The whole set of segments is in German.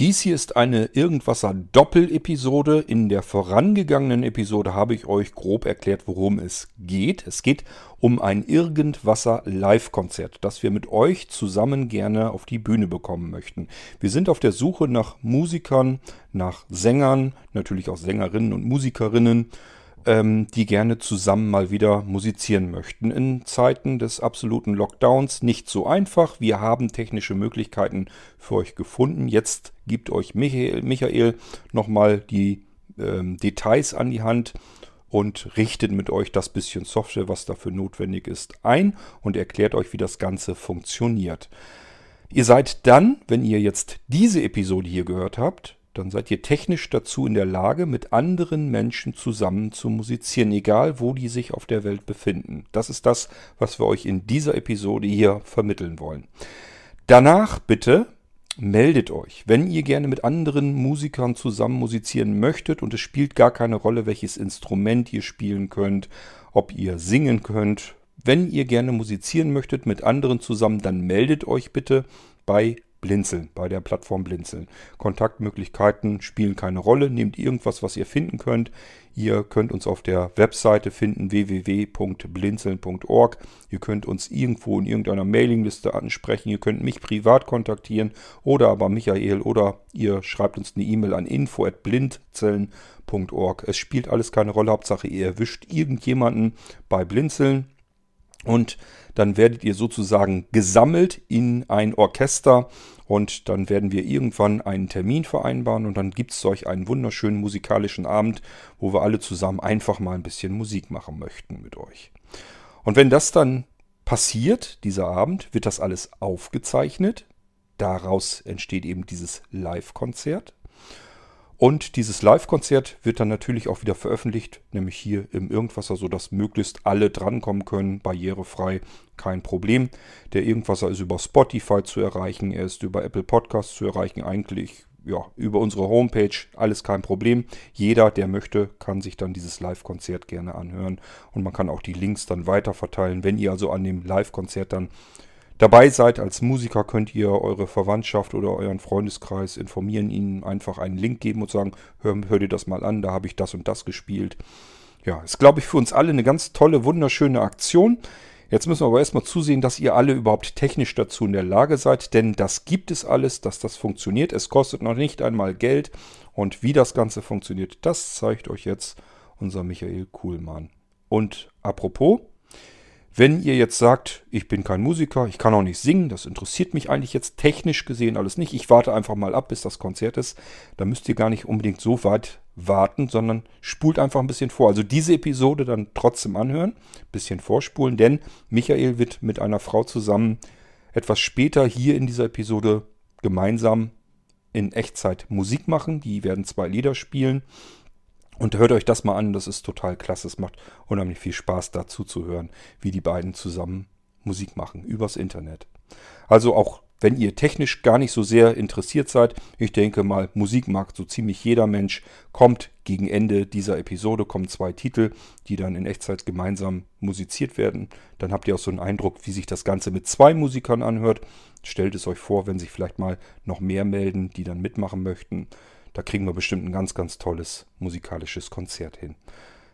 Dies hier ist eine Irgendwasser Doppel-Episode. In der vorangegangenen Episode habe ich euch grob erklärt, worum es geht. Es geht um ein Irgendwasser Live-Konzert, das wir mit euch zusammen gerne auf die Bühne bekommen möchten. Wir sind auf der Suche nach Musikern, nach Sängern, natürlich auch Sängerinnen und Musikerinnen ähm, die gerne zusammen mal wieder musizieren möchten. In Zeiten des absoluten Lockdowns nicht so einfach. Wir haben technische Möglichkeiten für euch gefunden. Jetzt gibt euch Michael, Michael nochmal die ähm, Details an die Hand und richtet mit euch das bisschen Software, was dafür notwendig ist, ein und erklärt euch, wie das Ganze funktioniert. Ihr seid dann, wenn ihr jetzt diese Episode hier gehört habt, dann seid ihr technisch dazu in der Lage, mit anderen Menschen zusammen zu musizieren, egal wo die sich auf der Welt befinden. Das ist das, was wir euch in dieser Episode hier vermitteln wollen. Danach bitte meldet euch, wenn ihr gerne mit anderen Musikern zusammen musizieren möchtet und es spielt gar keine Rolle, welches Instrument ihr spielen könnt, ob ihr singen könnt. Wenn ihr gerne musizieren möchtet mit anderen zusammen, dann meldet euch bitte bei Blinzeln, bei der Plattform Blinzeln. Kontaktmöglichkeiten spielen keine Rolle. Nehmt irgendwas, was ihr finden könnt. Ihr könnt uns auf der Webseite finden www.blinzeln.org. Ihr könnt uns irgendwo in irgendeiner Mailingliste ansprechen. Ihr könnt mich privat kontaktieren oder aber Michael oder ihr schreibt uns eine E-Mail an info@blinzeln.org. Es spielt alles keine Rolle. Hauptsache ihr erwischt irgendjemanden bei Blinzeln und dann werdet ihr sozusagen gesammelt in ein Orchester und dann werden wir irgendwann einen Termin vereinbaren und dann gibt es solch einen wunderschönen musikalischen Abend, wo wir alle zusammen einfach mal ein bisschen Musik machen möchten mit euch. Und wenn das dann passiert, dieser Abend, wird das alles aufgezeichnet. Daraus entsteht eben dieses Live-Konzert. Und dieses Live-Konzert wird dann natürlich auch wieder veröffentlicht, nämlich hier im Irgendwasser, sodass möglichst alle drankommen können, barrierefrei, kein Problem. Der Irgendwasser ist über Spotify zu erreichen, er ist über Apple Podcasts zu erreichen, eigentlich ja, über unsere Homepage, alles kein Problem. Jeder, der möchte, kann sich dann dieses Live-Konzert gerne anhören und man kann auch die Links dann weiter verteilen. Wenn ihr also an dem Live-Konzert dann dabei seid als Musiker, könnt ihr eure Verwandtschaft oder euren Freundeskreis informieren, ihnen einfach einen Link geben und sagen, hör, hör dir das mal an, da habe ich das und das gespielt. Ja, ist, glaube ich, für uns alle eine ganz tolle, wunderschöne Aktion. Jetzt müssen wir aber erstmal zusehen, dass ihr alle überhaupt technisch dazu in der Lage seid, denn das gibt es alles, dass das funktioniert. Es kostet noch nicht einmal Geld und wie das Ganze funktioniert, das zeigt euch jetzt unser Michael Kuhlmann. Und apropos, wenn ihr jetzt sagt, ich bin kein Musiker, ich kann auch nicht singen, das interessiert mich eigentlich jetzt technisch gesehen alles nicht, ich warte einfach mal ab, bis das Konzert ist, dann müsst ihr gar nicht unbedingt so weit warten, sondern spult einfach ein bisschen vor. Also diese Episode dann trotzdem anhören, bisschen vorspulen, denn Michael wird mit einer Frau zusammen etwas später hier in dieser Episode gemeinsam in Echtzeit Musik machen. Die werden zwei Lieder spielen. Und hört euch das mal an, das ist total klasse. Es macht unheimlich viel Spaß, dazu zu hören, wie die beiden zusammen Musik machen, übers Internet. Also auch wenn ihr technisch gar nicht so sehr interessiert seid, ich denke mal, Musik mag so ziemlich jeder Mensch, kommt gegen Ende dieser Episode, kommen zwei Titel, die dann in Echtzeit gemeinsam musiziert werden. Dann habt ihr auch so einen Eindruck, wie sich das Ganze mit zwei Musikern anhört. Stellt es euch vor, wenn sich vielleicht mal noch mehr melden, die dann mitmachen möchten. Da kriegen wir bestimmt ein ganz, ganz tolles musikalisches Konzert hin.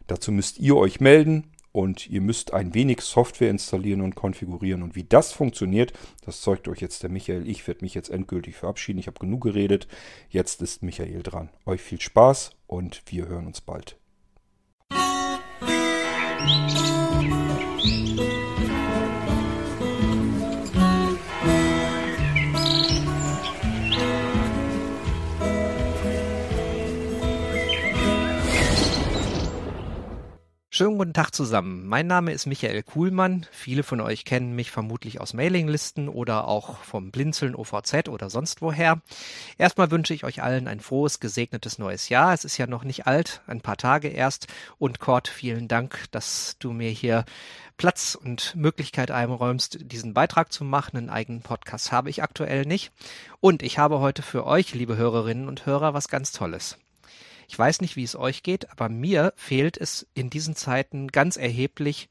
Dazu müsst ihr euch melden und ihr müsst ein wenig Software installieren und konfigurieren. Und wie das funktioniert, das zeugt euch jetzt der Michael. Ich werde mich jetzt endgültig verabschieden. Ich habe genug geredet. Jetzt ist Michael dran. Euch viel Spaß und wir hören uns bald. Schönen guten Tag zusammen. Mein Name ist Michael Kuhlmann. Viele von euch kennen mich vermutlich aus Mailinglisten oder auch vom Blinzeln OVZ oder sonst woher. Erstmal wünsche ich euch allen ein frohes, gesegnetes neues Jahr. Es ist ja noch nicht alt, ein paar Tage erst. Und Kurt, vielen Dank, dass du mir hier Platz und Möglichkeit einräumst, diesen Beitrag zu machen. Einen eigenen Podcast habe ich aktuell nicht. Und ich habe heute für euch, liebe Hörerinnen und Hörer, was ganz Tolles. Ich weiß nicht, wie es euch geht, aber mir fehlt es in diesen Zeiten ganz erheblich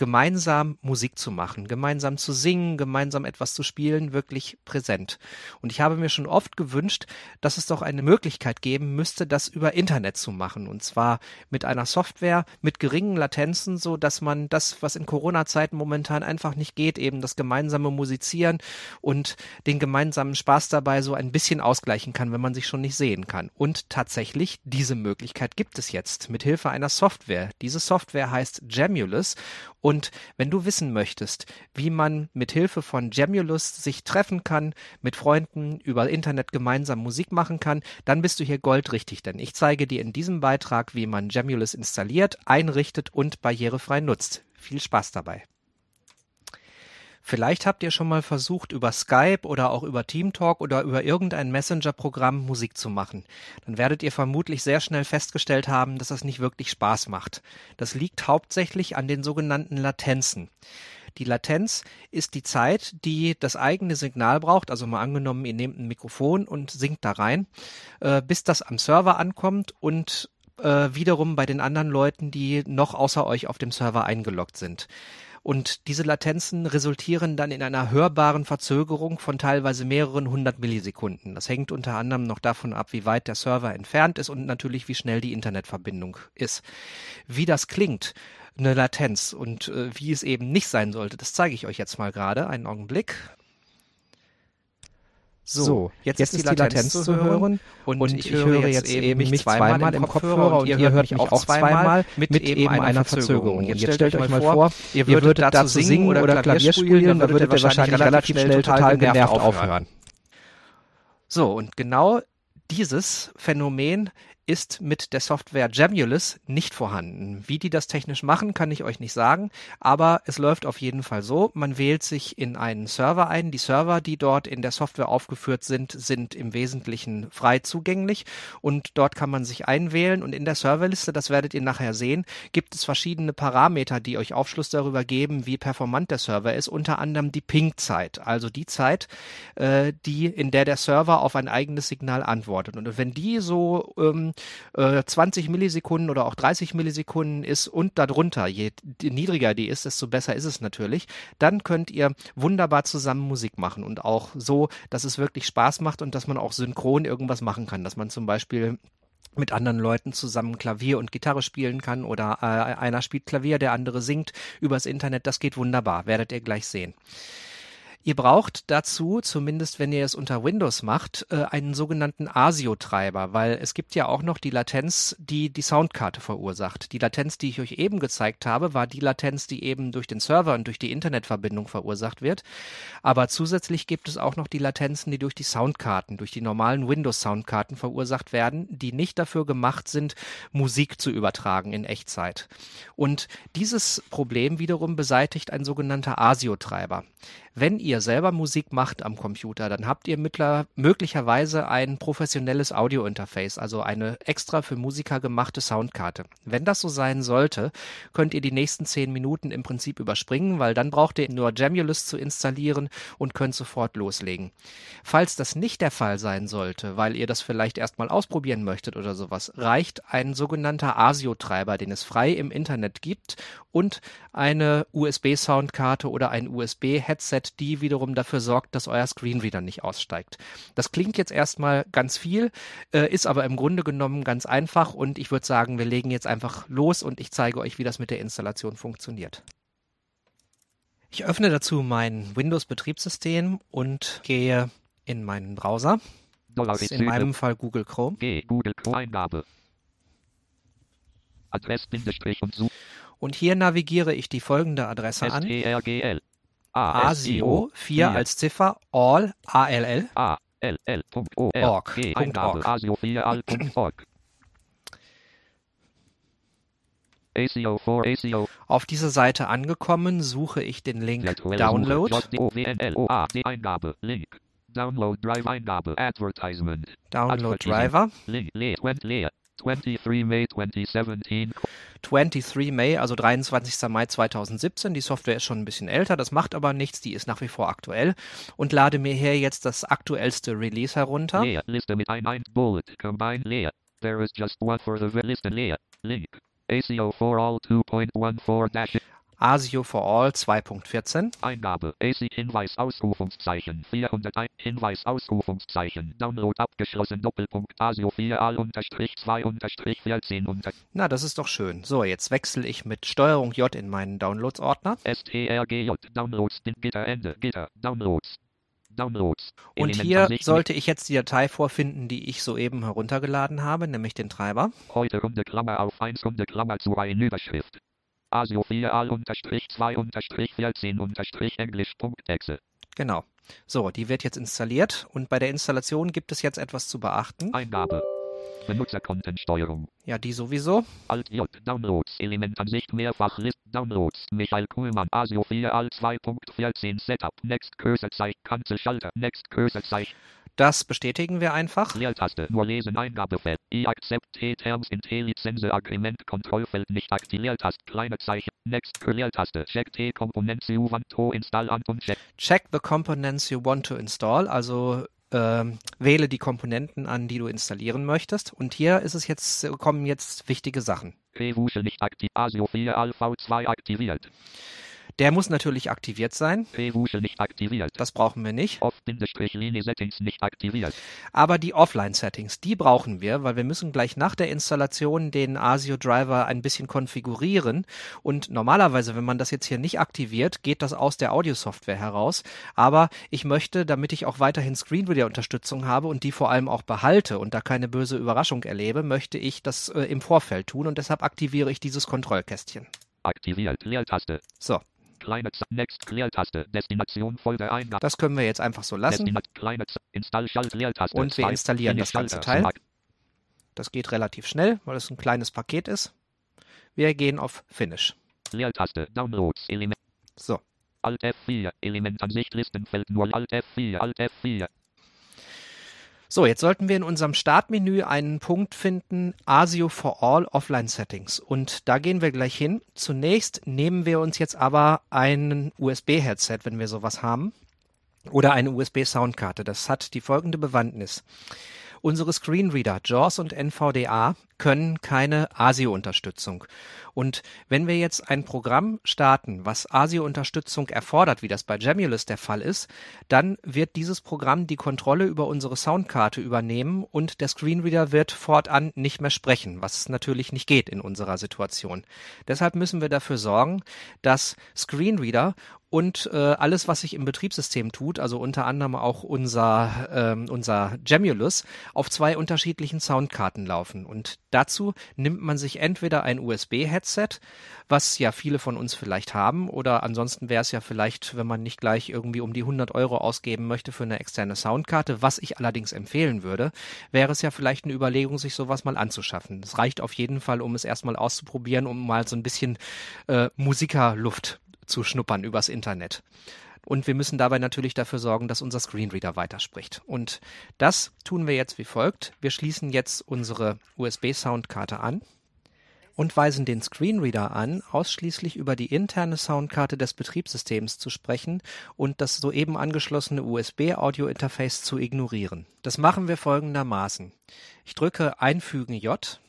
gemeinsam Musik zu machen, gemeinsam zu singen, gemeinsam etwas zu spielen, wirklich präsent. Und ich habe mir schon oft gewünscht, dass es doch eine Möglichkeit geben müsste, das über Internet zu machen. Und zwar mit einer Software mit geringen Latenzen, so dass man das, was in Corona-Zeiten momentan einfach nicht geht, eben das gemeinsame Musizieren und den gemeinsamen Spaß dabei so ein bisschen ausgleichen kann, wenn man sich schon nicht sehen kann. Und tatsächlich, diese Möglichkeit gibt es jetzt mit Hilfe einer Software. Diese Software heißt Jamulus und wenn du wissen möchtest, wie man mit Hilfe von Jamulus sich treffen kann, mit Freunden über Internet gemeinsam Musik machen kann, dann bist du hier goldrichtig, denn ich zeige dir in diesem Beitrag, wie man Jamulus installiert, einrichtet und barrierefrei nutzt. Viel Spaß dabei. Vielleicht habt ihr schon mal versucht, über Skype oder auch über Teamtalk oder über irgendein Messenger-Programm Musik zu machen. Dann werdet ihr vermutlich sehr schnell festgestellt haben, dass das nicht wirklich Spaß macht. Das liegt hauptsächlich an den sogenannten Latenzen. Die Latenz ist die Zeit, die das eigene Signal braucht, also mal angenommen, ihr nehmt ein Mikrofon und singt da rein, äh, bis das am Server ankommt und äh, wiederum bei den anderen Leuten, die noch außer euch auf dem Server eingeloggt sind. Und diese Latenzen resultieren dann in einer hörbaren Verzögerung von teilweise mehreren hundert Millisekunden. Das hängt unter anderem noch davon ab, wie weit der Server entfernt ist und natürlich, wie schnell die Internetverbindung ist. Wie das klingt, eine Latenz und äh, wie es eben nicht sein sollte, das zeige ich euch jetzt mal gerade. Einen Augenblick. So, so jetzt, jetzt, ist die Latenz, Latenz zu hören und, und ich, höre jetzt eben mich zweimal im Kopfhörer und ihr hört mich auch zweimal mit, mit eben einer Verzögerung. Jetzt, jetzt stellt euch mal vor, ihr würdet dazu singen oder Klavier spielen, dann würdet ihr wahrscheinlich relativ schnell total genervt aufhören. So, und genau dieses Phänomen ist mit der Software Jamulus nicht vorhanden. Wie die das technisch machen, kann ich euch nicht sagen, aber es läuft auf jeden Fall so. Man wählt sich in einen Server ein. Die Server, die dort in der Software aufgeführt sind, sind im Wesentlichen frei zugänglich und dort kann man sich einwählen und in der Serverliste, das werdet ihr nachher sehen, gibt es verschiedene Parameter, die euch Aufschluss darüber geben, wie performant der Server ist, unter anderem die Ping-Zeit, also die Zeit, äh, die in der der Server auf ein eigenes Signal antwortet. Und wenn die so ähm, äh, 20 Millisekunden oder auch 30 Millisekunden ist und darunter, je niedriger die ist, desto besser ist es natürlich, dann könnt ihr wunderbar zusammen Musik machen und auch so, dass es wirklich Spaß macht und dass man auch synchron irgendwas machen kann, dass man zum Beispiel mit anderen Leuten zusammen Klavier und Gitarre spielen kann oder äh, einer spielt Klavier, der andere singt übers Internet. Das geht wunderbar, werdet ihr gleich sehen. Ihr braucht dazu, zumindest wenn ihr es unter Windows macht, äh, einen sogenannten ASIO-Treiber, weil es gibt ja auch noch die Latenz, die die Soundkarte verursacht. Die Latenz, die ich euch eben gezeigt habe, war die Latenz, die eben durch den Server und durch die Internetverbindung verursacht wird. Aber zusätzlich gibt es auch noch die Latenzen, die durch die Soundkarten, durch die normalen Windows-Soundkarten verursacht werden, die nicht dafür gemacht sind, Musik zu übertragen in Echtzeit. Und dieses Problem wiederum beseitigt ein sogenannter ASIO-Treiber. Wenn ihr selber Musik macht am Computer, dann habt ihr mittler, möglicherweise ein professionelles Audiointerface, also eine extra für Musiker gemachte Soundkarte. Wenn das so sein sollte, könnt ihr die nächsten zehn Minuten im Prinzip überspringen, weil dann braucht ihr nur Jamulus zu installieren und könnt sofort loslegen. Falls das nicht der Fall sein sollte, weil ihr das vielleicht erstmal ausprobieren möchtet oder sowas, reicht ein sogenannter ASIO-Treiber, den es frei im Internet gibt und eine USB-Soundkarte oder ein USB-Headset Headset, die wiederum dafür sorgt, dass euer Screenreader nicht aussteigt. Das klingt jetzt erstmal ganz viel, äh, ist aber im Grunde genommen ganz einfach und ich würde sagen, wir legen jetzt einfach los und ich zeige euch, wie das mit der Installation funktioniert. Ich öffne dazu mein Windows-Betriebssystem und gehe in meinen Browser. Das ist in meinem Fall Google Chrome. Google Chrome Eingabe. Adress und Und hier navigiere ich die folgende Adresse an. ASIO 4 als Ziffer all ALL ALL.org. Auf dieser Seite angekommen, suche ich den Link Download. Download Drive Eingabe. Advertisement. Download Driver. 23 May 2017. 23 May, also 23. Mai 2017. Die Software ist schon ein bisschen älter, das macht aber nichts, die ist nach wie vor aktuell. Und lade mir hier jetzt das aktuellste Release herunter. Leer, Liste mit ein, ein Bullet, combine leer. There is just one for the list leer. Link. ACO for all 2.14 ASIO for All 2.14. Eingabe. AC Hinweis Ausrufungszeichen 401 Hinweis Ausrufungszeichen Download abgeschlossen Doppelpunkt ASIO 4 Al unterstrich 2 unterstrich 14 unter Na, das ist doch schön. So, jetzt wechsle ich mit Steuerung J in meinen Downloads-Ordner. STRGJ Downloads den Gitter Ende Gitter Downloads Downloads Und hier sollte ich jetzt die Datei vorfinden, die ich soeben heruntergeladen habe, nämlich den Treiber. heute Runde Klammer auf 1 Runde Klammer zu in Überschrift ASIO 4 Al unterstrich 2 unterstrich 14 unterstrich Englisch.exe Genau. So, die wird jetzt installiert und bei der Installation gibt es jetzt etwas zu beachten. Eingabe Benutzerkontensteuerung. Ja, die sowieso. Alt J Downloads Elementansicht mehrfach List Downloads Michael Kuhlmann ASIO 4 Alt 2.14 Setup Next Cursor-Zeichen Kanzelschalter Next Cursor-Zeichen Das bestätigen wir einfach. Leertaste nur lesen Eingabefeld. I accept T Terms in T Lizenze Agreement Kontrollfeld nicht aktiv Leertaste kleine Zeichen Next Leertaste. Check T Komponent zu To Install an und Check. Check the components you want to install, also ähm, wähle die Komponenten an, die du installieren möchtest. Und hier ist es jetzt, kommen jetzt wichtige Sachen. Nicht aktiv ASIO 4 Al V2 aktiviert Der muss natürlich aktiviert sein. Aktiviert Das brauchen wir nicht. Nicht Aber die Offline-Settings, die brauchen wir, weil wir müssen gleich nach der Installation den ASIO-Driver ein bisschen konfigurieren. Und normalerweise, wenn man das jetzt hier nicht aktiviert, geht das aus der Audio-Software heraus. Aber ich möchte, damit ich auch weiterhin Screenreader-Unterstützung habe und die vor allem auch behalte und da keine böse Überraschung erlebe, möchte ich das äh, im Vorfeld tun und deshalb aktiviere ich dieses Kontrollkästchen. aktiviert Leertaste So, kleine Z Next Leertaste Destination Folder Eingabe das können wir jetzt einfach so lassen. Destinat kleine Z Install Schalt Leertaste Und wir installieren das ganze Teil. Das geht relativ schnell, weil es ein kleines Paket ist. Wir gehen auf Finish. Leertaste Downloads Element So. Alt F4 Elementansicht Listenfeld nur Alt F4 Alt F4 So, jetzt sollten wir in unserem Startmenü einen Punkt finden, ASIO for All Offline Settings. Und da gehen wir gleich hin. Zunächst nehmen wir uns jetzt aber ein USB-Headset, wenn wir sowas haben, oder eine USB-Soundkarte. Das hat die folgende Bewandtnis. Unsere Screenreader JAWS und NVDA können keine ASIO-Unterstützung. Und wenn wir jetzt ein Programm starten, was ASIO-Unterstützung erfordert, wie das bei Jamulus der Fall ist, dann wird dieses Programm die Kontrolle über unsere Soundkarte übernehmen und der Screenreader wird fortan nicht mehr sprechen, was natürlich nicht geht in unserer Situation. Deshalb müssen wir dafür sorgen, dass Screenreader und äh, alles, was sich im Betriebssystem tut, also unter anderem auch unser, ähm, unser Jamulus, auf zwei unterschiedlichen Soundkarten laufen. Und dazu nimmt man sich entweder ein USB-Headset, was ja viele von uns vielleicht haben, oder ansonsten wäre es ja vielleicht, wenn man nicht gleich irgendwie um die 100 Euro ausgeben möchte für eine externe Soundkarte, was ich allerdings empfehlen würde, wäre es ja vielleicht eine Überlegung, sich sowas mal anzuschaffen. Das reicht auf jeden Fall, um es erstmal auszuprobieren, um mal so ein bisschen äh, Musikerluft zu schnuppern übers Internet. Und wir müssen dabei natürlich dafür sorgen, dass unser Screenreader weiterspricht. Und das tun wir jetzt wie folgt. Wir schließen jetzt unsere USB-Soundkarte an und weisen den Screenreader an, ausschließlich über die interne Soundkarte des Betriebssystems zu sprechen und das soeben angeschlossene USB-Audio-Interface zu ignorieren. Das machen wir folgendermaßen. Ich drücke Einfügen J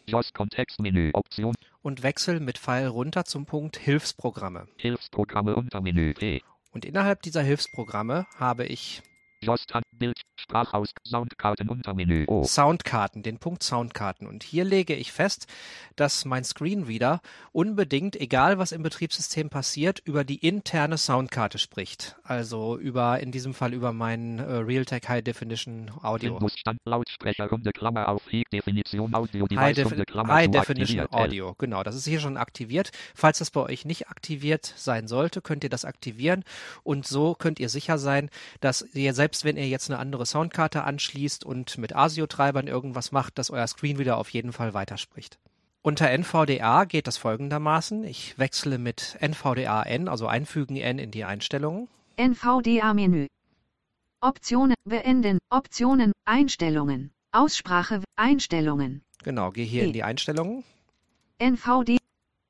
und wechsle mit Pfeil runter zum Punkt Hilfsprogramme. Hilfsprogramme Untermenü P Und innerhalb dieser Hilfsprogramme habe ich JAWS Tan Bild Sprachaus Soundkarten Untermenü O Soundkarten, den Punkt Soundkarten. Und hier lege ich fest, dass mein Screenreader unbedingt, egal was im Betriebssystem passiert, über die interne Soundkarte spricht. Also über, in diesem Fall über mein äh, Realtek High Definition Audio. Windows Stand Lautsprecher Runde Klammer auf High Definition Audio High, Device Defi Runde Klammer High Definition L. Audio, genau, das ist hier schon aktiviert. Falls das bei euch nicht aktiviert sein sollte, könnt ihr das aktivieren und so könnt ihr sicher sein, dass ihr selbst wenn ihr jetzt eine andere Soundkarte anschließt und mit ASIO-Treibern irgendwas macht, dass euer Screenreader auf jeden Fall weiterspricht. Unter NVDA geht das folgendermaßen. Ich wechsle mit NVDA N, also einfügen N in die Einstellungen. NVDA-Menü. Optionen beenden. Optionen Einstellungen. Aussprache Einstellungen. Genau, gehe hier in die Einstellungen, NVD.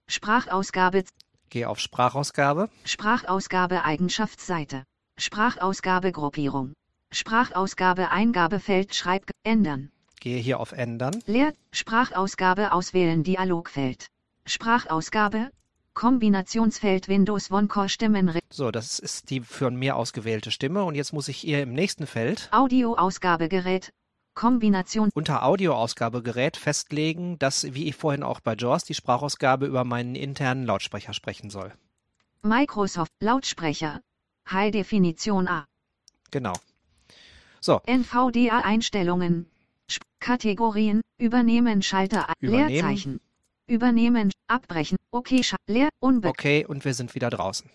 Sprachausgabe. gehe auf Sprachausgabe, Sprachausgabe Eigenschaftsseite. Sprachausgabe Gruppierung. Sprachausgabe Eingabefeld Schreib ändern. gehe hier auf Ändern, Leer Sprachausgabe auswählen Dialogfeld. Sprachausgabe Kombinationsfeld Windows One Core Stimmen So, das ist die von mir ausgewählte Stimme und jetzt muss ich ihr im nächsten Feld Audio-Ausgabegerät Kombination unter Audioausgabegerät festlegen, dass, wie ich vorhin auch bei JAWS, die Sprachausgabe über meinen internen Lautsprecher sprechen soll. Microsoft Lautsprecher High Definition A Genau. So, NVDA Einstellungen Kategorien Übernehmen Schalter A- Übernehmen. Leerzeichen Übernehmen Abbrechen Okay Scha Leer Unbe okay, und wir sind wieder draußen.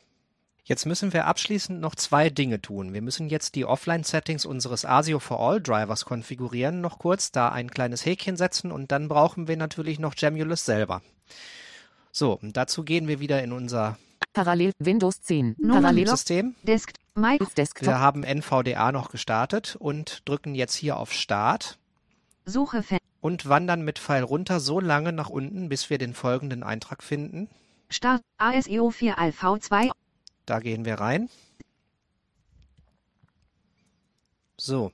Jetzt müssen wir abschließend noch zwei Dinge tun. Wir müssen jetzt die Offline-Settings unseres ASIO for All Drivers konfigurieren, noch kurz, da ein kleines Häkchen setzen und dann brauchen wir natürlich noch Jamulus selber. So, und dazu gehen wir wieder in unser Parallel Windows 10. Nummern- Parallel System. Desk Desktop. Wir haben NVDA noch gestartet und drücken jetzt hier auf Start Suche und wandern mit Pfeil runter so lange nach unten, bis wir den folgenden Eintrag finden. Start ASIO 4 ALV 2 Da gehen wir rein. So.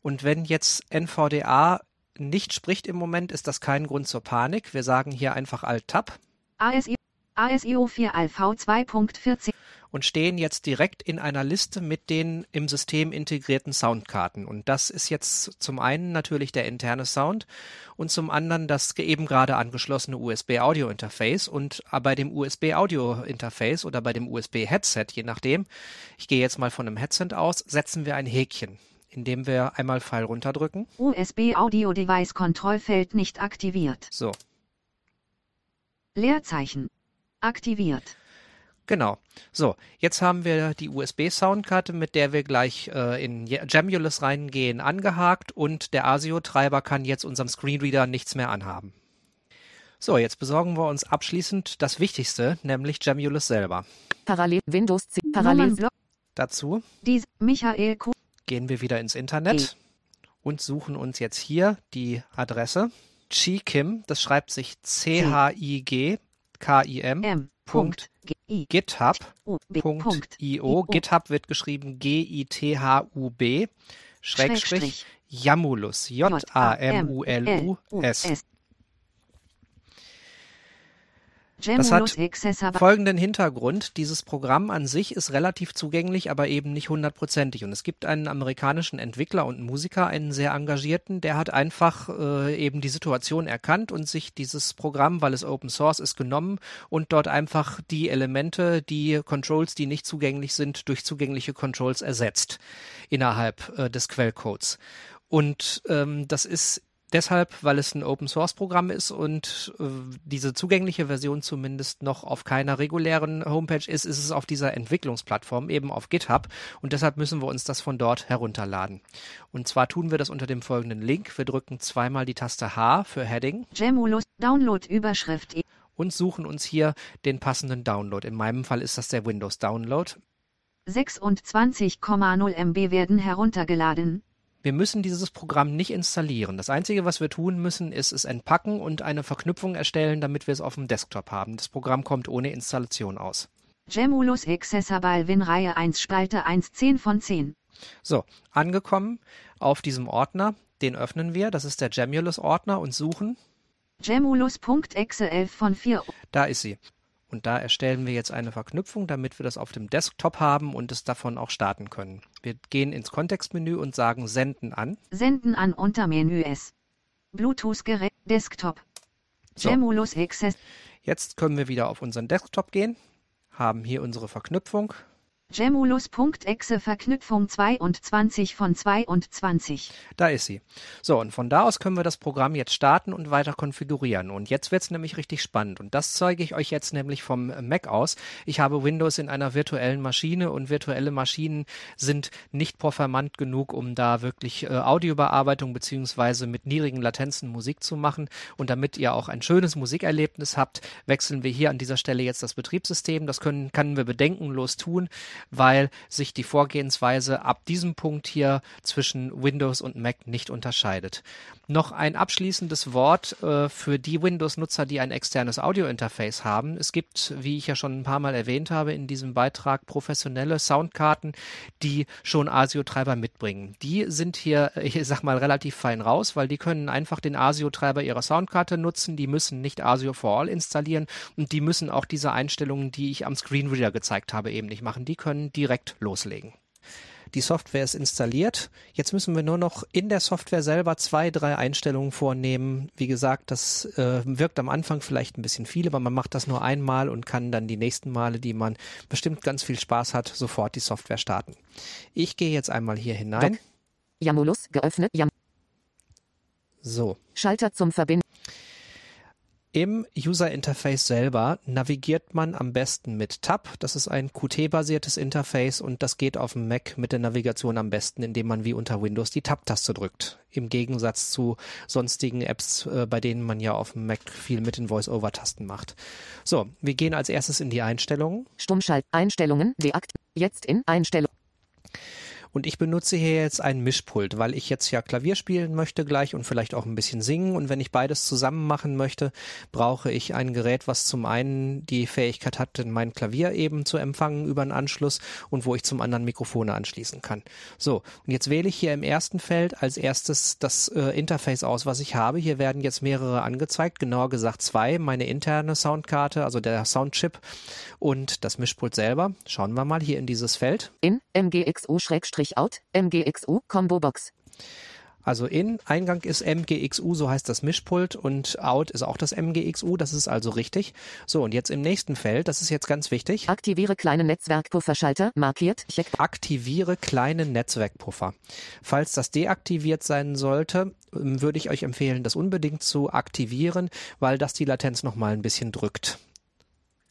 Und wenn jetzt NVDA nicht spricht im Moment, ist das kein Grund zur Panik. Wir sagen hier einfach Alt-Tab ASIO ASIO 4 ALV 2.14 und stehen jetzt direkt in einer Liste mit den im System integrierten Soundkarten. Und das ist jetzt zum einen natürlich der interne Sound und zum anderen das eben gerade angeschlossene USB-Audio-Interface. Und äh, bei dem USB-Audio-Interface oder bei dem USB-Headset, je nachdem, ich gehe jetzt mal von einem Headset aus, setzen wir ein Häkchen, indem wir einmal Pfeil runterdrücken. USB Audio Device Kontrollfeld nicht aktiviert. So, Leerzeichen. Aktiviert. Genau. So, jetzt haben wir die USB-Soundkarte, mit der wir gleich äh, in Jamulus reingehen, angehakt und der ASIO-Treiber kann jetzt unserem Screenreader nichts mehr anhaben. So, jetzt besorgen wir uns abschließend das Wichtigste, nämlich Jamulus selber. Parallel Windows 10. Parallel Nummernblock. Dazu Dies. Michael Kuh. gehen wir wieder ins Internet und suchen uns jetzt hier die Adresse Chikim, das schreibt sich C-H-I-G-K-I-M, I. GitHub. Wird geschrieben G-I-T-H-U-B, Schrägstrich, Schrägstrich. Jamulus, J-A-M-U-L-U-S. S. Das hat. Folgenden Hintergrund, dieses Programm an sich ist relativ zugänglich, aber eben nicht hundertprozentig. Und es gibt einen amerikanischen Entwickler und Musiker, einen sehr engagierten, der hat einfach äh, eben die Situation erkannt und sich dieses Programm, weil es Open Source ist, genommen und dort einfach die Elemente, die Controls, die nicht zugänglich sind, durch zugängliche Controls ersetzt innerhalb äh, des Quellcodes. Und ähm, das ist deshalb, weil es ein Open Source Programm ist und äh, diese zugängliche Version zumindest noch auf keiner regulären Homepage ist, ist es auf dieser Entwicklungsplattform, eben auf GitHub. Und deshalb müssen wir uns das von dort herunterladen. Und zwar tun wir das unter dem folgenden Link. Wir drücken zweimal die Taste H für Heading Jamulus. Download Überschrift. E. und suchen uns hier den passenden Download. In meinem Fall ist das der Windows Download. 26,0 MB werden heruntergeladen. Wir müssen dieses Programm nicht installieren. Das Einzige, was wir tun müssen, ist es entpacken und eine Verknüpfung erstellen, damit wir es auf dem Desktop haben. Das Programm kommt ohne Installation aus. Jamulus Accessible Win Reihe 1 Spalte 1 10 von 10. So, angekommen auf diesem Ordner, den öffnen wir. Das ist der Jamulus-Ordner und suchen. Jamulus.exe 11 von 4. Da ist sie. Und da erstellen wir jetzt eine Verknüpfung, damit wir das auf dem Desktop haben und es davon auch starten können. Wir gehen ins Kontextmenü und sagen Senden an. Senden an Untermenü S. Bluetooth-Gerät. Desktop. So. Jamulus Access. Jetzt können wir wieder auf unseren Desktop gehen, haben hier unsere Verknüpfung. Jamulus.exe Verknüpfung 22 von 22. Da ist sie. So, und von da aus können wir das Programm jetzt starten und weiter konfigurieren. Und jetzt wird es nämlich richtig spannend. Und das zeige ich euch jetzt nämlich vom Mac aus. Ich habe Windows in einer virtuellen Maschine und virtuelle Maschinen sind nicht performant genug, um da wirklich äh, Audiobearbeitung beziehungsweise mit niedrigen Latenzen Musik zu machen. Und damit ihr auch ein schönes Musikerlebnis habt, wechseln wir hier an dieser Stelle jetzt das Betriebssystem. Das können, können wir bedenkenlos tun. Weil sich die Vorgehensweise ab diesem Punkt hier zwischen Windows und Mac nicht unterscheidet. Noch ein abschließendes Wort äh, für die Windows-Nutzer, die ein externes Audio-Interface haben. Es gibt, wie ich ja schon ein paar Mal erwähnt habe, in diesem Beitrag professionelle Soundkarten, die schon ASIO-Treiber mitbringen. Die sind hier, ich sag mal, relativ fein raus, weil die können einfach den ASIO-Treiber ihrer Soundkarte nutzen. Die müssen nicht ASIO for All installieren und die müssen auch diese Einstellungen, die ich am Screenreader gezeigt habe, eben nicht machen. Die können direkt loslegen. Die Software ist installiert. Jetzt müssen wir nur noch in der Software selber zwei, drei Einstellungen vornehmen. Wie gesagt, das äh, wirkt am Anfang vielleicht ein bisschen viel, aber man macht das nur einmal und kann dann die nächsten Male, die man bestimmt ganz viel Spaß hat, sofort die Software starten. Ich gehe jetzt einmal hier hinein. Doc. Jamulus geöffnet. Jam So. Schalter zum Verbinden. Im User Interface selber navigiert man am besten mit Tab. Das ist ein Qt-basiertes Interface und das geht auf dem Mac mit der Navigation am besten, indem man wie unter Windows die Tab-Taste drückt. Im Gegensatz zu sonstigen Apps, äh, bei denen man ja auf dem Mac viel mit den Voice-Over-Tasten macht. So, wir gehen als erstes in die Einstellungen. Stummschalt. Einstellungen. Deakt. Jetzt in Einstellung. Und ich benutze hier jetzt ein Mischpult, weil ich jetzt ja Klavier spielen möchte gleich und vielleicht auch ein bisschen singen. Und wenn ich beides zusammen machen möchte, brauche ich ein Gerät, was zum einen die Fähigkeit hat, mein Klavier eben zu empfangen über einen Anschluss und wo ich zum anderen Mikrofone anschließen kann. So, und jetzt wähle ich hier im ersten Feld als erstes das äh, Interface aus, was ich habe. Hier werden jetzt mehrere angezeigt, genauer gesagt zwei. Meine interne Soundkarte, also der Soundchip und das Mischpult selber. Schauen wir mal hier in dieses Feld. In MGXU-Out. MGXU Combo Box. Also in Eingang ist MGXU, so heißt das Mischpult und Out ist auch das MGXU, das ist also richtig. So, und jetzt im nächsten Feld, das ist jetzt ganz wichtig. Aktiviere kleine Netzwerkpufferschalter. Markiert. Check. Aktiviere kleine Netzwerkpuffer. Falls das deaktiviert sein sollte, ähm, würde ich euch empfehlen, das unbedingt zu aktivieren, weil das die Latenz nochmal ein bisschen drückt.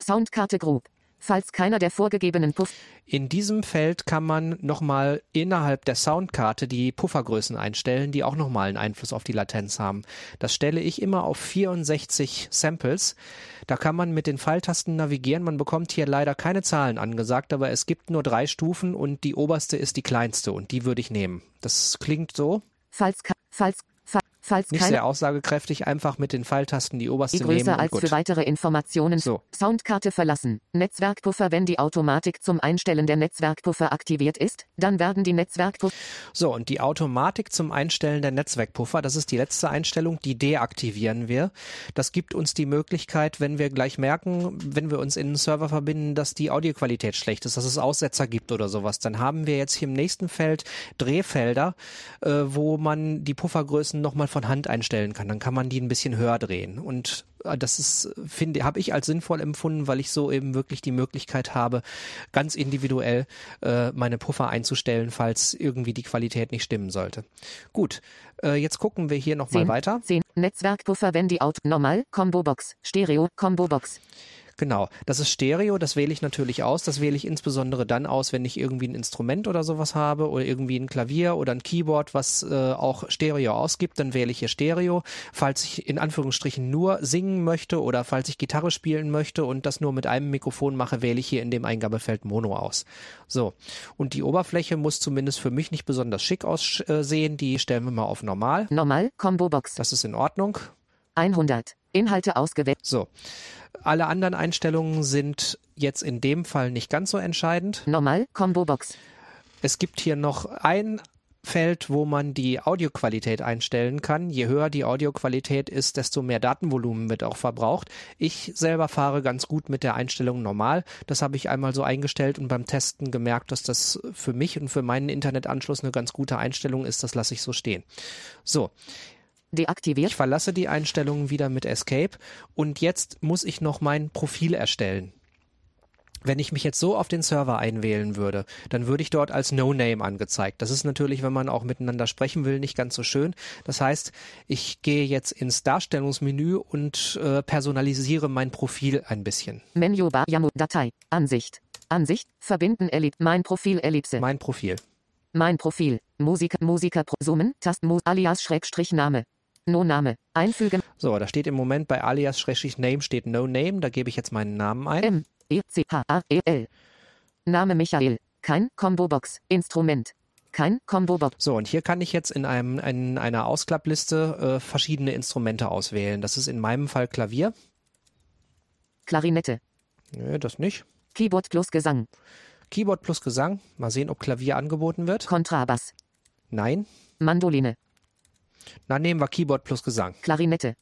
Soundkarte Group. Falls keiner der vorgegebenen Puff. In diesem Feld kann man nochmal innerhalb der Soundkarte die Puffergrößen einstellen, die auch nochmal einen Einfluss auf die Latenz haben. Das stelle ich immer auf 64 Samples. Da kann man mit den Pfeiltasten navigieren. Man bekommt hier leider keine Zahlen angesagt, aber es gibt nur drei Stufen und die oberste ist die kleinste und die würde ich nehmen. Das klingt so. Falls, falls, fa- falls Nicht sehr aussagekräftig, einfach mit den Pfeiltasten die oberste die nehmen größer als gut. für weitere Informationen. So. Soundkarte verlassen. Netzwerkpuffer Wenn die Automatik zum Einstellen der Netzwerkpuffer aktiviert ist, dann werden die Netzwerkpuffer So, und die Automatik zum Einstellen der Netzwerkpuffer, das ist die letzte Einstellung, die deaktivieren wir. Das gibt uns die Möglichkeit, wenn wir gleich merken, wenn wir uns in einen Server verbinden, dass die Audioqualität schlecht ist, dass es Aussetzer gibt oder sowas, dann haben wir jetzt hier im nächsten Feld Drehfelder, äh, wo man die Puffergrößen nochmal von Hand einstellen kann. Dann kann man die ein bisschen höher drehen. Und äh, das ist, finde, habe ich als sinnvoll empfunden, weil ich so eben wirklich die Möglichkeit habe, ganz individuell äh, meine Puffer einzustellen, falls irgendwie die Qualität nicht stimmen sollte. Gut, äh, jetzt gucken wir hier nochmal 10, weiter. 10 Netzwerkpuffer Wenn die Auto Normal Combo Box Stereo Combo Box Genau, das ist Stereo, das wähle ich natürlich aus. Das wähle ich insbesondere dann aus, wenn ich irgendwie ein Instrument oder sowas habe oder irgendwie ein Klavier oder ein Keyboard, was äh, auch Stereo ausgibt, dann wähle ich hier Stereo. Falls ich in Anführungsstrichen nur singen möchte oder falls ich Gitarre spielen möchte und das nur mit einem Mikrofon mache, wähle ich hier in dem Eingabefeld Mono aus. So, und die Oberfläche muss zumindest für mich nicht besonders schick aussehen. Die stellen wir mal auf normal. Normal Combo Box Das ist in Ordnung. 100 Inhalte ausgewählt So. Alle anderen Einstellungen sind jetzt in dem Fall nicht ganz so entscheidend. Normal Combo Box Es gibt hier noch ein Feld, wo man die Audioqualität einstellen kann. Je höher die Audioqualität ist, desto mehr Datenvolumen wird auch verbraucht. Ich selber fahre ganz gut mit der Einstellung normal. Das habe ich einmal so eingestellt und beim Testen gemerkt, dass das für mich und für meinen Internetanschluss eine ganz gute Einstellung ist. Das lasse ich so stehen. So, deaktiviert ich verlasse die Einstellungen wieder mit Escape und jetzt muss ich noch mein Profil erstellen. Wenn ich mich jetzt so auf den Server einwählen würde, dann würde ich dort als No-Name angezeigt. Das ist natürlich, wenn man auch miteinander sprechen will, nicht ganz so schön. Das heißt, ich gehe jetzt ins Darstellungsmenü und äh, personalisiere mein Profil ein bisschen. Menübar Yaml Datei Ansicht Ansicht verbinden Ellip mein Profil Ellipse Mein Profil. mein Profil Musiker Musiker Summen Tast alias Schrägstrich Name No Name einfügen So, da steht im Moment bei alias-name steht No Name. Da gebe ich jetzt meinen Namen ein. M E C H A E L Name Michael. Kein Combo-Box. Instrument. Kein Combo-Box. So, und hier kann ich jetzt in, einem, in einer Ausklappliste äh, verschiedene Instrumente auswählen. Das ist in meinem Fall Klavier. Klarinette. Nö, das nicht. Keyboard plus Gesang. Keyboard plus Gesang. Mal sehen, ob Klavier angeboten wird. Kontrabass. Nein. Mandoline. Dann nehmen wir Keyboard plus Gesang. Klarinette.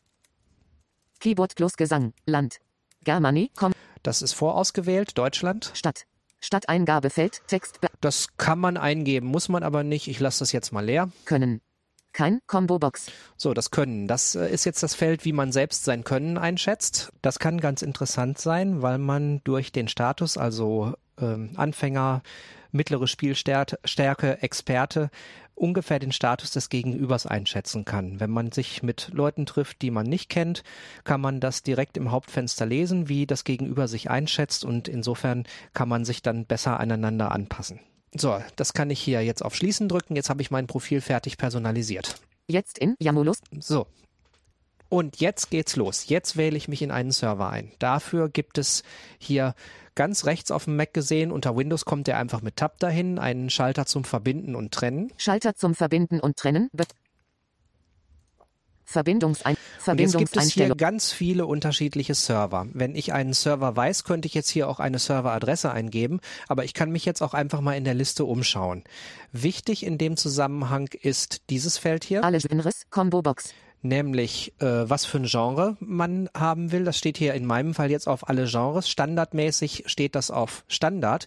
Keyboard plus Gesang. Land. Germany. Com Das ist vorausgewählt, Deutschland. Stadt. Stadteingabefeld. Text Das kann man eingeben, muss man aber nicht. Ich lasse das jetzt mal leer. können. Kein Combo-Box. So, das Können. Das äh, ist jetzt das Feld, wie man selbst sein Können einschätzt. Das kann ganz interessant sein, weil man durch den Status, also ähm, Anfänger, mittlere Spielstärke, Stärke, Experte, ungefähr den Status des Gegenübers einschätzen kann. Wenn man sich mit Leuten trifft, die man nicht kennt, kann man das direkt im Hauptfenster lesen, wie das Gegenüber sich einschätzt und insofern kann man sich dann besser aneinander anpassen. So, das kann ich hier jetzt auf Schließen drücken. Jetzt habe ich mein Profil fertig personalisiert. Jetzt in Jamulus. So. Und jetzt geht's los. Jetzt wähle ich mich in einen Server ein. Dafür gibt es hier ganz rechts auf dem Mac gesehen, unter Windows kommt der einfach mit Tab dahin, einen Schalter zum Verbinden und Trennen. Schalter zum Verbinden und Trennen. Be Verbindungsein Und jetzt gibt es hier ganz viele unterschiedliche Server. Wenn ich einen Server weiß, könnte ich jetzt hier auch eine Serveradresse eingeben, aber ich kann mich jetzt auch einfach mal in der Liste umschauen. Wichtig in dem Zusammenhang ist dieses Feld hier. Alle Genres. Combo-Box. Nämlich äh, was für ein Genre man haben will. Das steht hier in meinem Fall jetzt auf alle Genres. Standardmäßig steht das auf Standard.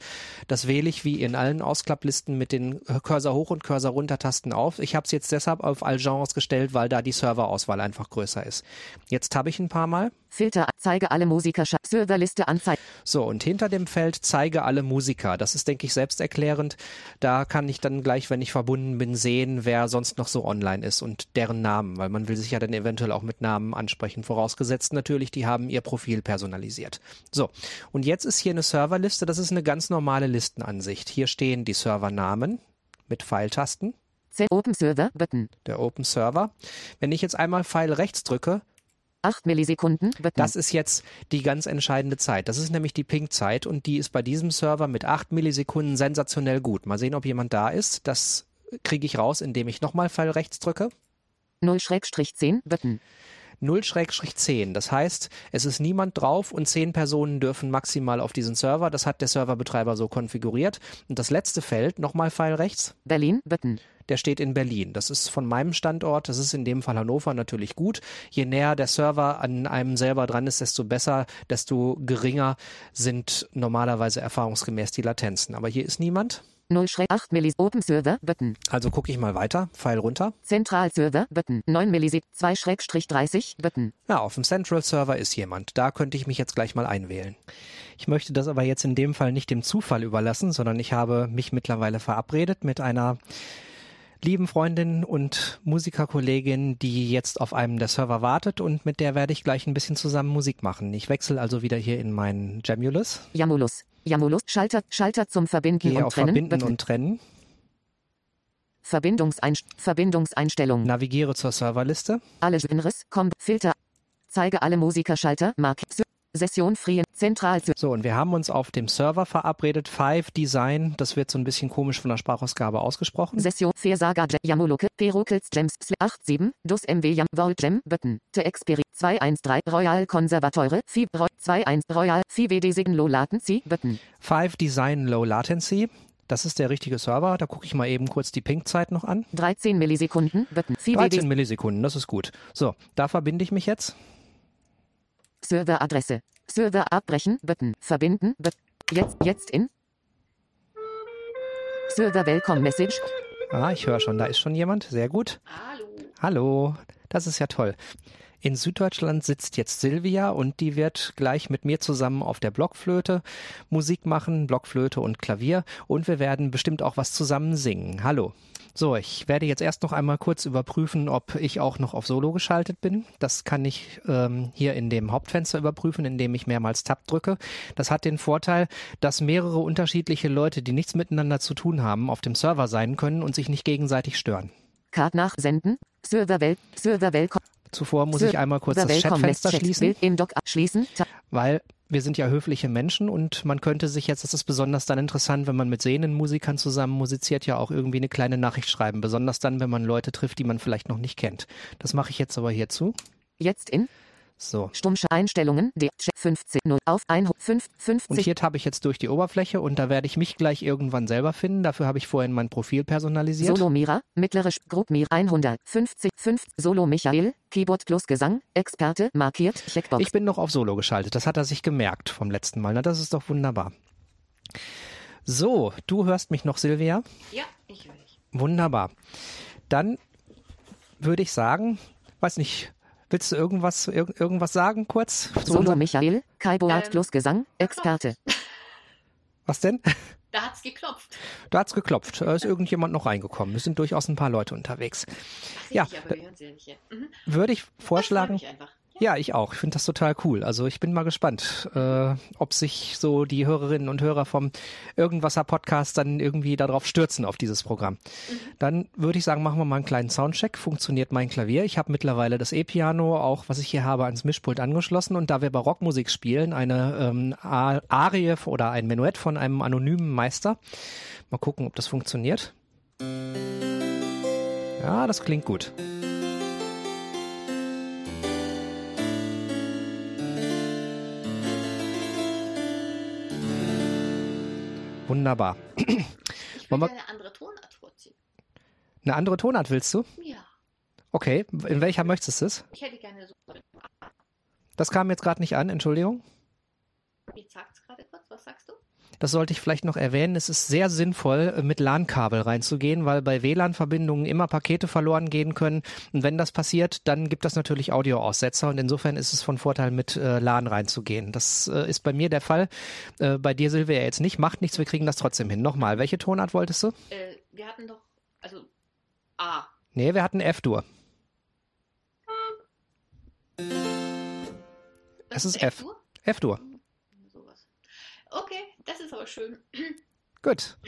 Das wähle ich wie in allen Ausklapplisten mit den Cursor hoch und Cursor runter Tasten auf. Ich habe es jetzt deshalb auf all Genres gestellt, weil da die Serverauswahl einfach größer ist. Jetzt habe ich ein paar Mal. Filter. Zeige alle Musiker. Serverliste anzeigen. So, und hinter dem Feld zeige alle Musiker. Das ist, denke ich, selbsterklärend. Da kann ich dann gleich, wenn ich verbunden bin, sehen, wer sonst noch so online ist und deren Namen, weil man will sich ja dann eventuell auch mit Namen ansprechen. Vorausgesetzt natürlich, die haben ihr Profil personalisiert. So, und jetzt ist hier eine Serverliste. Das ist eine ganz normale Listenansicht. Hier stehen die Servernamen mit Pfeiltasten, Open Server. Button. der Open Server. Wenn ich jetzt einmal Pfeil rechts drücke, 8 Millisekunden. Button. Das ist jetzt die ganz entscheidende Zeit. Das ist nämlich die Ping-Zeit und die ist bei diesem Server mit 8 Millisekunden sensationell gut. Mal sehen, ob jemand da ist. Das kriege ich raus, indem ich nochmal Pfeil rechts drücke. 0-10. Button. 0-10. Das heißt, es ist niemand drauf und 10 Personen dürfen maximal auf diesen Server. Das hat der Serverbetreiber so konfiguriert. Und das letzte Feld, nochmal Pfeil rechts, Berlin. Button. der steht in Berlin. Das ist von meinem Standort, das ist in dem Fall Hannover natürlich gut. Je näher der Server an einem selber dran ist, desto besser, desto geringer sind normalerweise erfahrungsgemäß die Latenzen. Aber hier ist niemand. 0-8 Millis. Open Server. Button. Also gucke ich mal weiter. Pfeil runter. Zentralserver. Button. 9 Millisek. 2-30. Button. Ja, auf dem Central Server ist jemand. Da könnte ich mich jetzt gleich mal einwählen. Ich möchte das aber jetzt in dem Fall nicht dem Zufall überlassen, sondern ich habe mich mittlerweile verabredet mit einer lieben Freundin und Musikerkollegin, die jetzt auf einem der Server wartet und mit der werde ich gleich ein bisschen zusammen Musik machen. Ich wechsle also wieder hier in meinen Jamulus, Jamulus. Jamulus. Schalter. Schalter zum Verbinden gehe und auf Trennen. Verbinden und Trennen, Verbindungsein Verbindungseinstellung. navigiere zur Serverliste. Alle Genres. Com Filter. Zeige alle Musiker. Schalter. Mark. Session Free. Zentral. So, und wir haben uns auf dem Server verabredet. Five Design, das wird so ein bisschen komisch von der Sprachausgabe ausgesprochen. Session Versaga Jam Jamuluke Perukels Gems 87 Dus MW Jam Vol Gem Button Te Experi 213 Royal Konservateure Fi Roy 21 Royal Fi WD Sign Low Latency Button Five Design Low Latency. Das ist der richtige Server. Da gucke ich mal eben kurz die Ping-Zeit noch an. 13 Millisekunden Button Fi 13 WD Millisekunden, das ist gut. So, da verbinde ich mich jetzt. Serveradresse Server abbrechen Button verbinden But jetzt jetzt in Server Welcome Message Ah, ich höre schon, da ist schon jemand. Sehr gut. Hallo. Hallo. Das ist ja toll. In Süddeutschland sitzt jetzt Silvia und die wird gleich mit mir zusammen auf der Blockflöte Musik machen, Blockflöte und Klavier und wir werden bestimmt auch was zusammen singen. Hallo. So, ich werde jetzt erst noch einmal kurz überprüfen, ob ich auch noch auf Solo geschaltet bin. Das kann ich ähm, hier in dem Hauptfenster überprüfen, indem ich mehrmals Tab drücke. Das hat den Vorteil, dass mehrere unterschiedliche Leute, die nichts miteinander zu tun haben, auf dem Server sein können und sich nicht gegenseitig stören. Card nachsenden Server Welt Server Welcome Zuvor muss ich einmal kurz das Chatfenster Chat schließen. Bild im Dock abschließen Ta weil wir sind ja höfliche Menschen und man könnte sich jetzt, das ist besonders dann interessant, wenn man mit sehenden Musikern zusammen musiziert, ja auch irgendwie eine kleine Nachricht schreiben. Besonders dann, wenn man Leute trifft, die man vielleicht noch nicht kennt. Das mache ich jetzt aber hierzu. Jetzt in So. Stummsche Einstellungen. D 15 0 auf 1 5 Und 50 hier tappe ich jetzt durch die Oberfläche und da werde ich mich gleich irgendwann selber finden. Dafür habe ich vorhin mein Profil personalisiert. Solo Mira, mittlere Group Mir 150 5 Solo Michael, Keyboard plus Gesang, Experte, markiert, Checkbox. Ich bin noch auf Solo geschaltet. Das hat er sich gemerkt vom letzten Mal. Na, das ist doch wunderbar. So, du hörst mich noch, Silvia? Ja, ich höre dich. Wunderbar. Dann würde ich sagen, weiß nicht, willst du irgendwas, irg irgendwas sagen kurz? zu Solo unserem- Michael, Keyboard Ähm, plus Gesang, Experte. Was denn? Da hat's geklopft. Da hat's geklopft. Da ist irgendjemand noch reingekommen. Es sind durchaus ein paar Leute unterwegs. Ach, Ja, ja, aber wir hören sie ja nicht. hier. Mhm. Würde ich Das freut vorschlagen. mich einfach. Ja, ich auch. Ich finde das total cool. Also ich bin mal gespannt, äh, ob sich so die Hörerinnen und Hörer vom Irgendwasser Podcast dann irgendwie darauf stürzen auf dieses Programm. Dann würde ich sagen, machen wir mal einen kleinen Soundcheck. Funktioniert mein Klavier? Ich habe mittlerweile das E-Piano, auch was ich hier habe, ans Mischpult angeschlossen. Und da wir Barockmusik spielen, eine ähm, Arie oder ein Menuett von einem anonymen Meister. Mal gucken, ob das funktioniert. Ja, das klingt gut. Wunderbar. Ich will eine andere Tonart vorziehen. Eine andere Tonart willst du? Ja, Okay, in welcher möchtest du es? ich hätte gerne so. Das kam jetzt gerade nicht an, Entschuldigung. Jetzt sagt's gerade kurz, was sagst du? Das sollte ich vielleicht noch erwähnen. Es ist sehr sinnvoll, äh, mit LAN-Kabel reinzugehen, weil bei WLAN-Verbindungen immer Pakete verloren gehen können. Und wenn das passiert, dann gibt das natürlich Audioaussetzer. Und insofern ist es von Vorteil, mit äh, LAN reinzugehen. Das äh, ist bei mir der Fall. Äh, bei dir, Silvia, jetzt nicht. Macht nichts, wir kriegen das trotzdem hin. Nochmal, welche Tonart wolltest du? Äh, wir hatten doch, also A. Nee, wir hatten F-Dur. Das Es ist ist F. F-Dur? F-Dur. Sowas. Okay, das ist aber schön. Gut.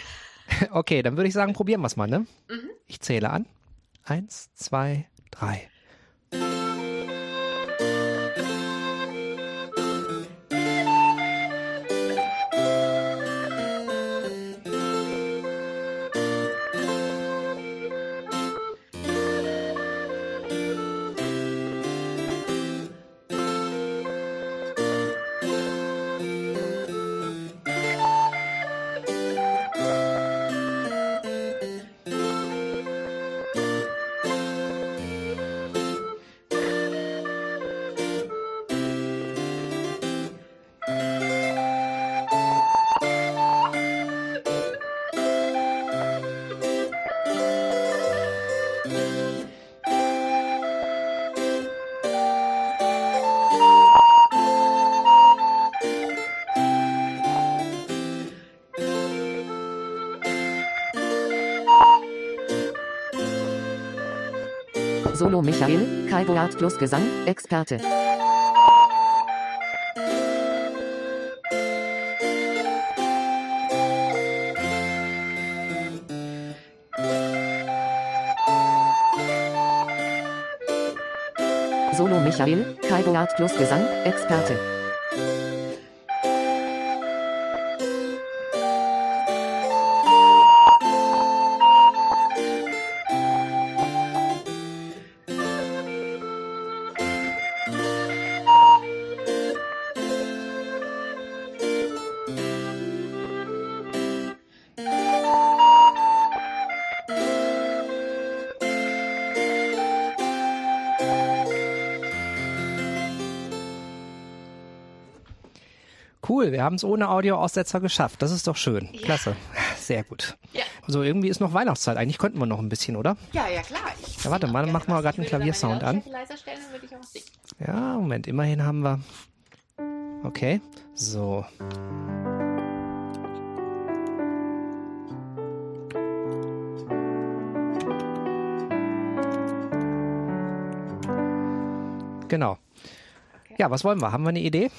Okay, dann würde ich sagen, probieren wir es mal, ne? Mhm. Ich zähle an. Eins, zwei, drei. Solo Michael, Keyboard plus Gesang, Experte. Solo Michael, Keyboard plus Gesang, Experte. Wir haben es ohne Audioaussetzer geschafft. Das ist doch schön. Ja. Klasse. Sehr gut. Ja. So, irgendwie ist noch Weihnachtszeit. Eigentlich könnten wir noch ein bisschen, oder? Ja, ja, klar. Ich Ja, warte mal, dann machen wir gerade einen Klaviersound an. Stellen. Ja, Moment, immerhin haben wir. Okay, so. Genau. Okay. Ja, was wollen wir? Haben wir eine Idee?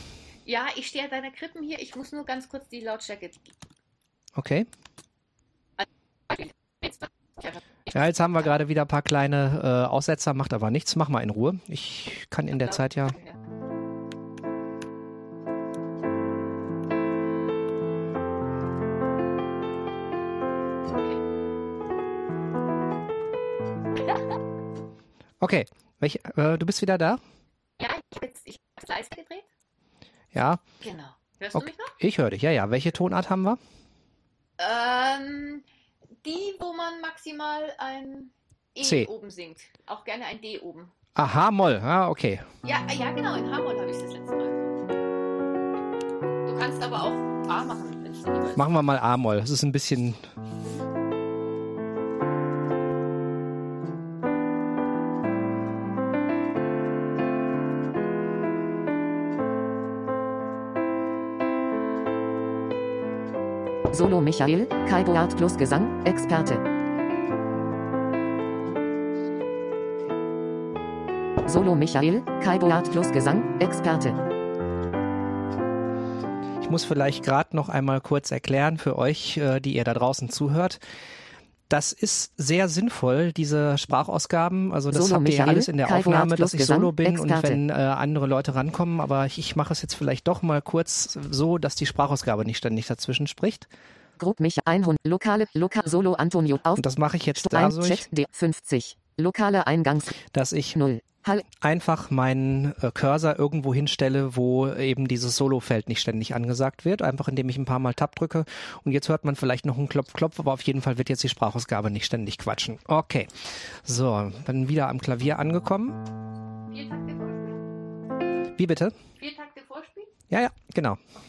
Ja, ich stehe an deiner Krippen hier. Ich muss nur ganz kurz die Lautstärke. Okay. Ja, jetzt haben wir gerade wieder ein paar kleine äh, Aussetzer, macht aber nichts. Mach mal in Ruhe. Ich kann in der Zeit ja. Okay, Welch, äh, du bist wieder da? Ja, Genau. Hörst Okay. du mich noch? ich höre dich. Ja, ja. Welche Tonart haben wir? Ähm, die, wo man maximal ein E C. oben singt. Auch gerne ein D oben. Aha, Moll. Ah, okay. Ja, ja genau, in H-Moll habe ich das letzte Mal. Du kannst aber auch A machen, wenn es. Machen wir mal A-Moll. Das ist ein bisschen. Solo Michael, Kai Boart plus Gesang, Experte. Solo Michael, Kai Boart plus Gesang, Experte. Ich muss vielleicht gerade noch einmal kurz erklären für euch, äh, die ihr da draußen zuhört. Das ist sehr sinnvoll, diese Sprachausgaben. Also das Solo habt ihr ja alles in der Kai Aufnahme, dass ich solo bin und Experte. wenn äh, andere Leute rankommen. Aber ich, ich mache es jetzt vielleicht doch mal kurz so, dass die Sprachausgabe nicht ständig dazwischen spricht. Grupp mich 100. Lokale, Loka, Solo Antonio auf. Und das mache ich jetzt 1 dadurch, Chat D 50. Lokale Eingangs dass ich 0. Hall. einfach meinen äh, Cursor irgendwo hinstelle, wo eben dieses Solo-Feld nicht ständig angesagt wird. Einfach indem ich ein paar Mal Tab drücke. Und jetzt hört man vielleicht noch einen Klopf-Klopf, aber auf jeden Fall wird jetzt die Sprachausgabe nicht ständig quatschen. Okay. So, dann wieder am Klavier angekommen. Vier Takte Vorspiel. Wie bitte? Vier Takte Vorspiel. Ja, ja, genau. Ich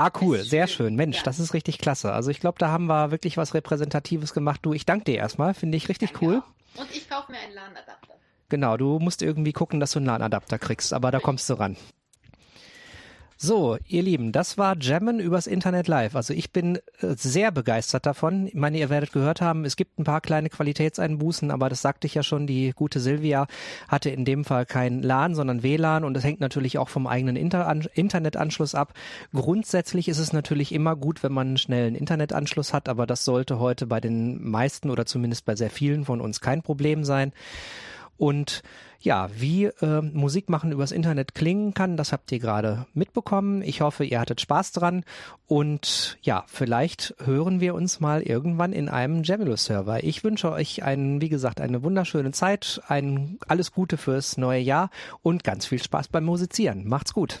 Ah, cool, sehr schön. schön. Mensch, Ja. das ist richtig klasse. Also ich glaube, da haben wir wirklich was Repräsentatives gemacht. Du, ich danke dir erstmal, finde ich richtig Danke cool. auch. Und ich kaufe mir einen LAN-Adapter. Genau, du musst irgendwie gucken, dass du einen LAN-Adapter kriegst, aber da kommst du ran. So, ihr Lieben, das war Jammen übers Internet live. Also ich bin äh, sehr begeistert davon. Ich meine, ihr werdet gehört haben, es gibt ein paar kleine Qualitätseinbußen, aber das sagte ich ja schon, die gute Silvia hatte in dem Fall kein LAN, sondern WLAN und das hängt natürlich auch vom eigenen Inter an Internetanschluss ab. Grundsätzlich ist es natürlich immer gut, wenn man einen schnellen Internetanschluss hat, aber das sollte heute bei den meisten oder zumindest bei sehr vielen von uns kein Problem sein. Und ja, wie äh, Musik machen übers Internet klingen kann, das habt ihr gerade mitbekommen. Ich hoffe, ihr hattet Spaß dran. Und ja, vielleicht hören wir uns mal irgendwann in einem Jamilo-Server. Ich wünsche euch einen, wie gesagt, eine wunderschöne Zeit, ein alles Gute fürs neue Jahr und ganz viel Spaß beim Musizieren. Macht's gut.